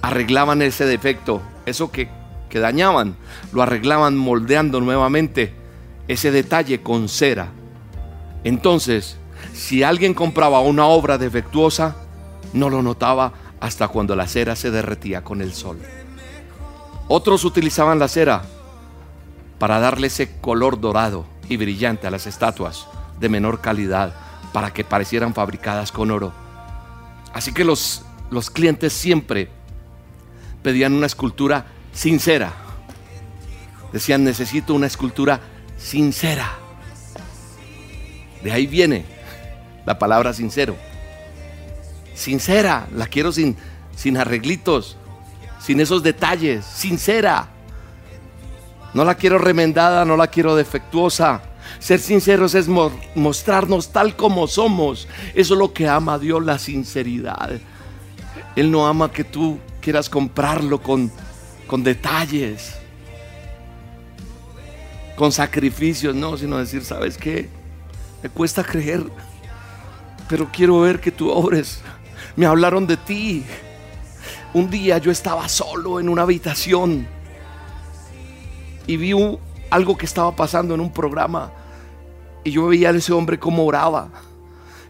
arreglaban ese defecto, eso que, que dañaban, lo arreglaban moldeando nuevamente ese detalle con cera. Entonces, si alguien compraba una obra defectuosa, no lo notaba hasta cuando la cera se derretía con el sol. Otros utilizaban la cera para darle ese color dorado y brillante a las estatuas de menor calidad para que parecieran fabricadas con oro. Así que los, los clientes siempre pedían una escultura sincera. Decían, necesito una escultura sincera. De ahí viene la palabra sincero. Sincera, la quiero sin, sin arreglitos, sin esos detalles, sincera. No la quiero remendada, no la quiero defectuosa. Ser sinceros es mostrarnos tal como somos. Eso es lo que ama Dios, la sinceridad. Él no ama que tú quieras comprarlo con, con detalles, con sacrificios, no, sino decir, ¿sabes qué? Me cuesta creer, pero quiero ver que tú obres. Me hablaron de ti. Un día yo estaba solo en una habitación y vi algo que estaba pasando en un programa y yo veía a ese hombre cómo oraba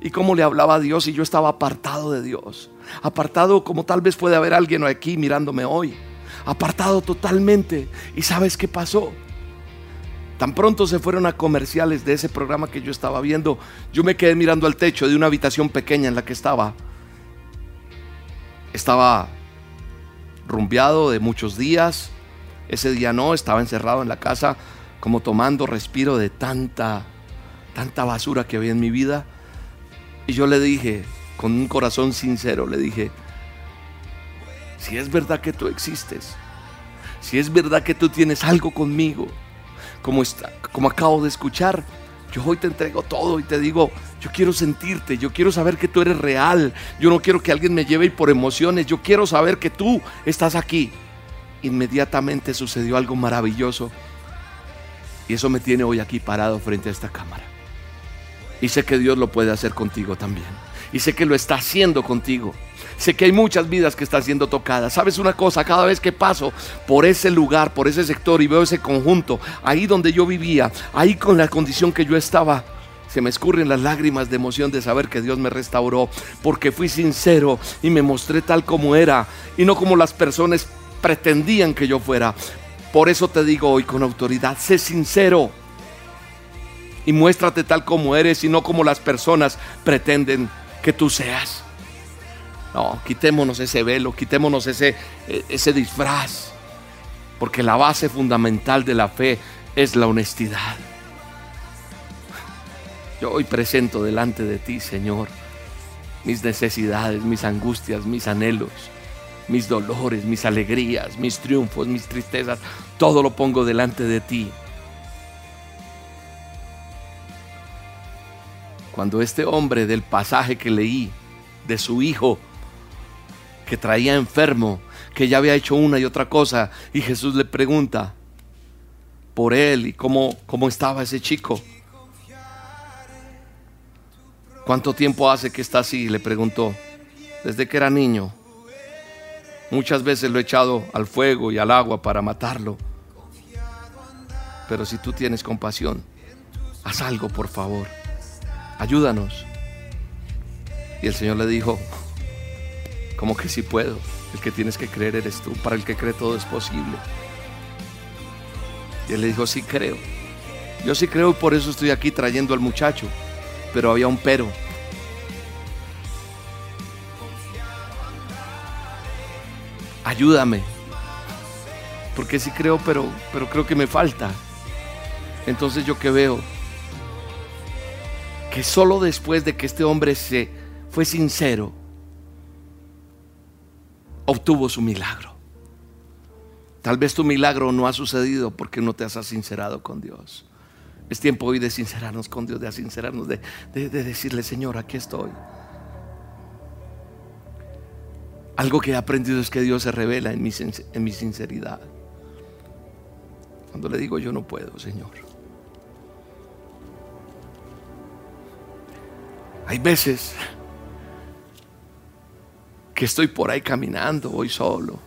y cómo le hablaba a Dios y yo estaba apartado de Dios. Apartado como tal vez puede haber alguien aquí mirándome hoy. Apartado totalmente. ¿Y sabes qué pasó? Tan pronto se fueron a comerciales de ese programa que yo estaba viendo, yo me quedé mirando al techo de una habitación pequeña en la que estaba. Estaba rumbeado de muchos días, ese día no, estaba encerrado en la casa como tomando respiro de tanta tanta basura que había en mi vida. Y yo le dije, con un corazón sincero, le dije, si es verdad que tú existes, si es verdad que tú tienes algo conmigo, como, está, como acabo de escuchar, yo hoy te entrego todo y te digo, yo quiero sentirte, yo quiero saber que tú eres real, yo no quiero que alguien me lleve por emociones, yo quiero saber que tú estás aquí. Inmediatamente sucedió algo maravilloso y eso me tiene hoy aquí parado frente a esta cámara. Y sé que Dios lo puede hacer contigo también. Y sé que lo está haciendo contigo. Sé que hay muchas vidas que están siendo tocadas. ¿Sabes una cosa? Cada vez que paso por ese lugar, por ese sector y veo ese conjunto, ahí donde yo vivía, ahí con la condición que yo estaba, se me escurren las lágrimas de emoción de saber que Dios me restauró, porque fui sincero y me mostré tal como era y no como las personas pretendían que yo fuera. Por eso te digo hoy con autoridad, sé sincero y muéstrate tal como eres y no como las personas pretenden que tú seas. No, quitémonos ese velo, quitémonos ese, e, ese disfraz. Porque la base fundamental de la fe es la honestidad. Yo hoy presento delante de ti, Señor, mis necesidades, mis angustias, mis anhelos, mis dolores, mis alegrías, mis triunfos, mis tristezas. Todo lo pongo delante de ti. Cuando este hombre del pasaje que leí, de su hijo, que traía enfermo, que ya había hecho una y otra cosa, y Jesús le pregunta por él y cómo, cómo estaba ese chico. ¿Cuánto tiempo hace que está así? Le preguntó. Desde que era niño. Muchas veces lo he echado al fuego y al agua para matarlo. Pero si tú tienes compasión, haz algo, por favor. Ayúdanos. Y el Señor le dijo, como que sí puedo. El que tienes que creer eres tú. Para el que cree todo es posible. Y él le dijo, sí creo. Yo sí creo y por eso estoy aquí trayendo al muchacho. Pero había un pero. Ayúdame. Porque sí creo, pero, pero creo que me falta. Entonces yo que veo que solo después de que este hombre se fue sincero, obtuvo su milagro. Tal vez tu milagro no ha sucedido porque no te has sincerado con Dios. Es tiempo hoy de sincerarnos con Dios, de sincerarnos, de, decirle, Señor, aquí estoy. Algo que he aprendido es que Dios se revela en mi, en mi sinceridad. Cuando le digo, yo no puedo, Señor. Hay veces que estoy por ahí caminando, voy solo.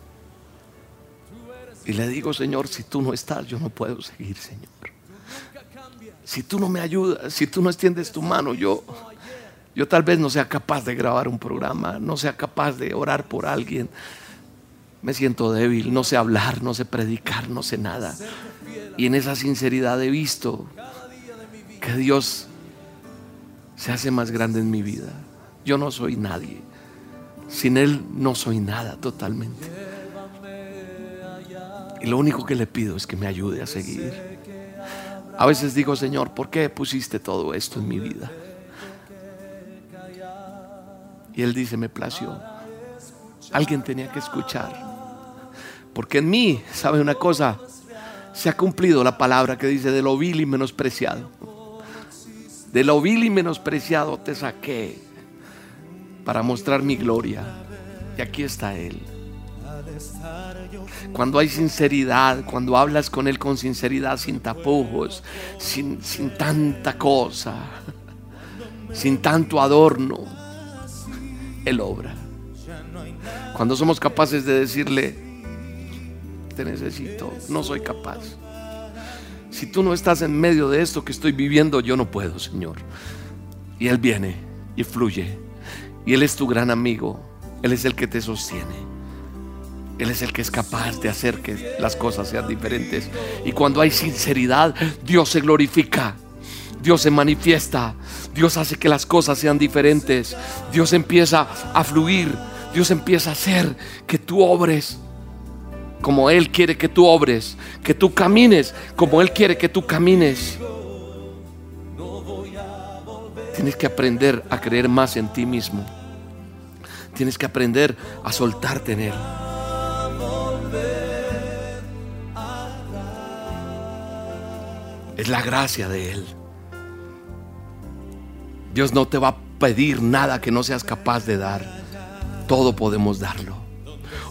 Y le digo, Señor, si tú no estás, yo no puedo seguir, Señor. Si tú no me ayudas, si tú no extiendes tu mano, yo, yo tal vez no sea capaz de grabar un programa, no sea capaz de orar por alguien. Me siento débil, no sé hablar, no sé predicar, no sé nada. Y en esa sinceridad he visto que Dios se hace más grande en mi vida. Yo no soy nadie. Sin Él no soy nada totalmente. Y lo único que le pido es que me ayude a seguir. A veces digo, Señor, ¿por qué pusiste todo esto en mi vida? Y Él dice, me plació. Alguien tenía que escuchar. Porque en mí, ¿sabe una cosa? Se ha cumplido la palabra que dice de lo vil y menospreciado. De lo vil y menospreciado te saqué para mostrar mi gloria. Y aquí está Él. Cuando hay sinceridad, cuando hablas con Él con sinceridad, sin tapujos, sin, sin tanta cosa, sin tanto adorno, Él obra. Cuando somos capaces de decirle, te necesito, no soy capaz. Si tú no estás en medio de esto que estoy viviendo, yo no puedo, Señor. Y Él viene y fluye y Él es tu gran amigo. Él es el que te sostiene. Él es el que es capaz de hacer que las cosas sean diferentes. Y cuando hay sinceridad, Dios se glorifica. Dios se manifiesta. Dios hace que las cosas sean diferentes. Dios empieza a fluir. Dios empieza a hacer que tú obres como Él quiere que tú obres. Que tú camines como Él quiere que tú camines. Tienes que aprender a creer más en ti mismo. Tienes que aprender a soltarte en Él. Es la gracia de Él. Dios no te va a pedir nada que no seas capaz de dar. Todo podemos darlo.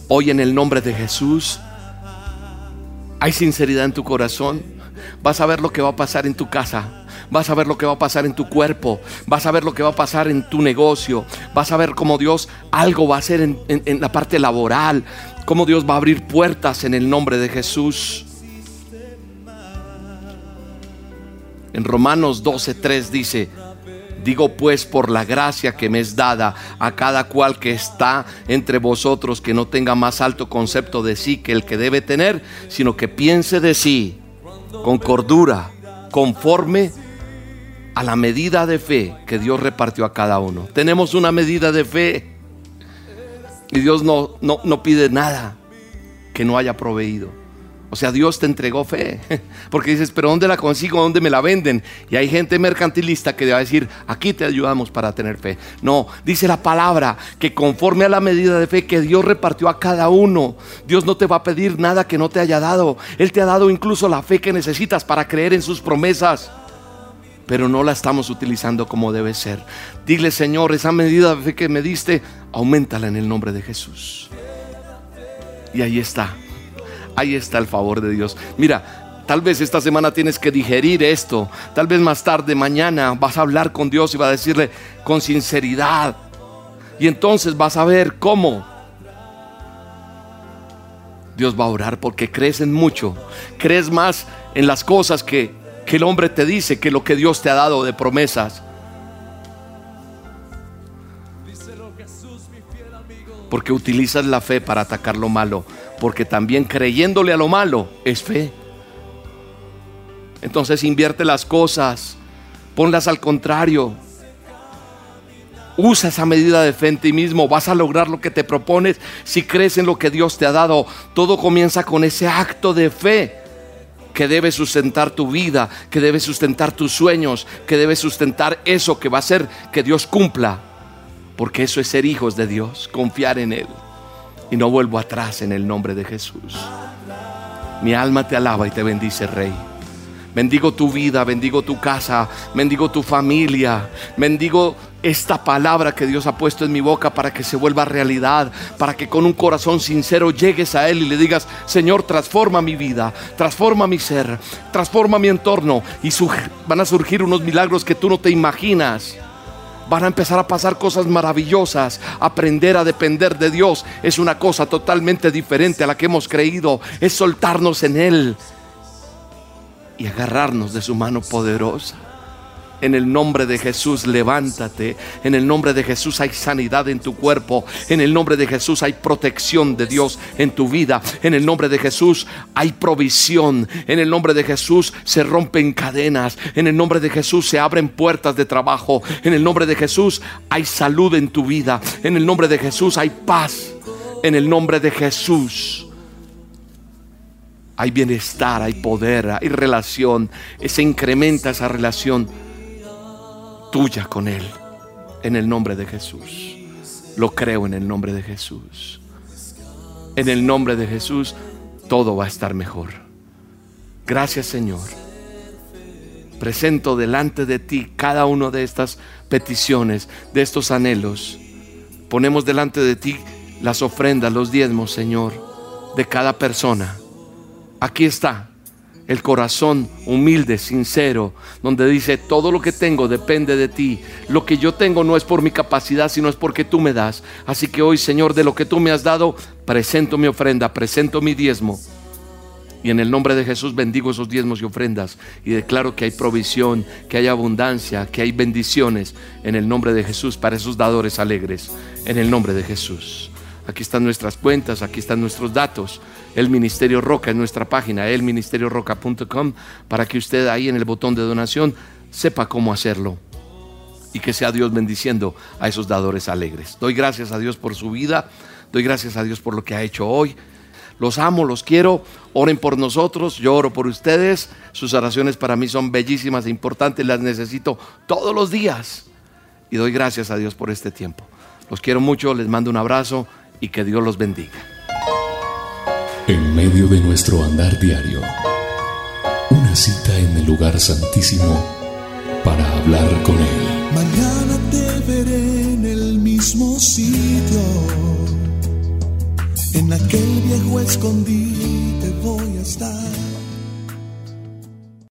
Hoy en el nombre de Jesús, hay sinceridad en tu corazón. Vas a ver lo que va a pasar en tu casa. Vas a ver lo que va a pasar en tu cuerpo. Vas a ver lo que va a pasar en tu negocio. Vas a ver cómo Dios algo va a hacer en, en la parte laboral. Cómo Dios va a abrir puertas en el nombre de Jesús. En Romanos 12:3 dice, Digo pues por la gracia que me es dada a cada cual que está entre vosotros que no tenga más alto concepto de sí que el que debe tener, sino que piense de sí con cordura, conforme a la medida de fe que Dios repartió a cada uno. Tenemos una medida de fe y Dios no, no, no pide nada que no haya proveído. O sea, Dios te entregó fe. *laughs* Porque dices, pero ¿dónde la consigo? ¿Dónde me la venden? Y hay gente mercantilista que va a decir, aquí te ayudamos para tener fe. No, dice la palabra que conforme a la medida de fe que Dios repartió a cada uno, Dios no te va a pedir nada que no te haya dado. Él te ha dado incluso la fe que necesitas para creer en sus promesas. Pero no la estamos utilizando como debe ser. Dile, Señor, esa medida de fe que me diste, aumentala en el nombre de Jesús. Y ahí está ahí está el favor de Dios. Mira, tal vez esta semana tienes que digerir esto. Tal vez más tarde, mañana, vas a hablar con Dios y vas a decirle con sinceridad. Y entonces vas a ver cómo Dios va a orar porque crees en mucho. Crees más en las cosas que, que el hombre te dice que lo que Dios te ha dado de promesas. Porque utilizas la fe para atacar lo malo porque también creyéndole a lo malo es fe. Entonces invierte las cosas, ponlas al contrario. Usa esa medida de fe en ti mismo, vas a lograr lo que te propones si crees en lo que Dios te ha dado. Todo comienza con ese acto de fe que debe sustentar tu vida, que debe sustentar tus sueños, que debe sustentar eso que va a hacer que Dios cumpla. Porque eso es ser hijos de Dios, confiar en Él y no vuelvo atrás en el nombre de Jesús. Mi alma te alaba y te bendice, Rey. Bendigo tu vida, bendigo tu casa, bendigo tu familia, bendigo esta palabra que Dios ha puesto en mi boca para que se vuelva realidad, para que con un corazón sincero llegues a Él y le digas, Señor, transforma mi vida, transforma mi ser, transforma mi entorno y van a surgir unos milagros que tú no te imaginas van a empezar a pasar cosas maravillosas. Aprender a depender de Dios es una cosa totalmente diferente a la que hemos creído. Es soltarnos en Él y agarrarnos de su mano poderosa. En el nombre de Jesús, levántate. En el nombre de Jesús hay sanidad en tu cuerpo. En el nombre de Jesús hay protección de Dios en tu vida. En el nombre de Jesús hay provisión. En el nombre de Jesús se rompen cadenas. En el nombre de Jesús se abren puertas de trabajo. En el nombre de Jesús hay salud en tu vida. En el nombre de Jesús hay paz. En el nombre de Jesús hay bienestar, hay poder, hay relación. Se incrementa esa relación tuya con Él. En el nombre de Jesús. Lo creo en el nombre de Jesús. En el nombre de Jesús todo va a estar mejor. Gracias Señor. Presento delante de ti cada una de estas peticiones, de estos anhelos. Ponemos delante de ti las ofrendas, los diezmos, Señor, de cada persona. Aquí está el corazón humilde, sincero, donde dice, todo lo que tengo depende de ti. Lo que yo tengo no es por mi capacidad, sino es porque tú me das. Así que hoy, Señor, de lo que tú me has dado, presento mi ofrenda, presento mi diezmo. Y en el nombre de Jesús bendigo esos diezmos y ofrendas y declaro que hay provisión, que hay abundancia, que hay bendiciones en el nombre de Jesús para esos dadores alegres. En el nombre de Jesús. Aquí están nuestras cuentas, aquí están nuestros datos. El Ministerio Roca es nuestra página, elministerioroca.com, para que usted ahí en el botón de donación sepa cómo hacerlo y que sea Dios bendiciendo a esos dadores alegres. Doy gracias a Dios por su vida, doy gracias a Dios por lo que ha hecho hoy. Los amo, los quiero, oren por nosotros, yo oro por ustedes. Sus oraciones para mí son bellísimas e importantes, las necesito todos los días y doy gracias a Dios por este tiempo. Los quiero mucho, les mando un abrazo y que Dios los bendiga.
En medio de nuestro andar diario, una cita en el lugar santísimo para hablar con Él.
Mañana te veré en el mismo sitio, en aquel viejo escondite voy a estar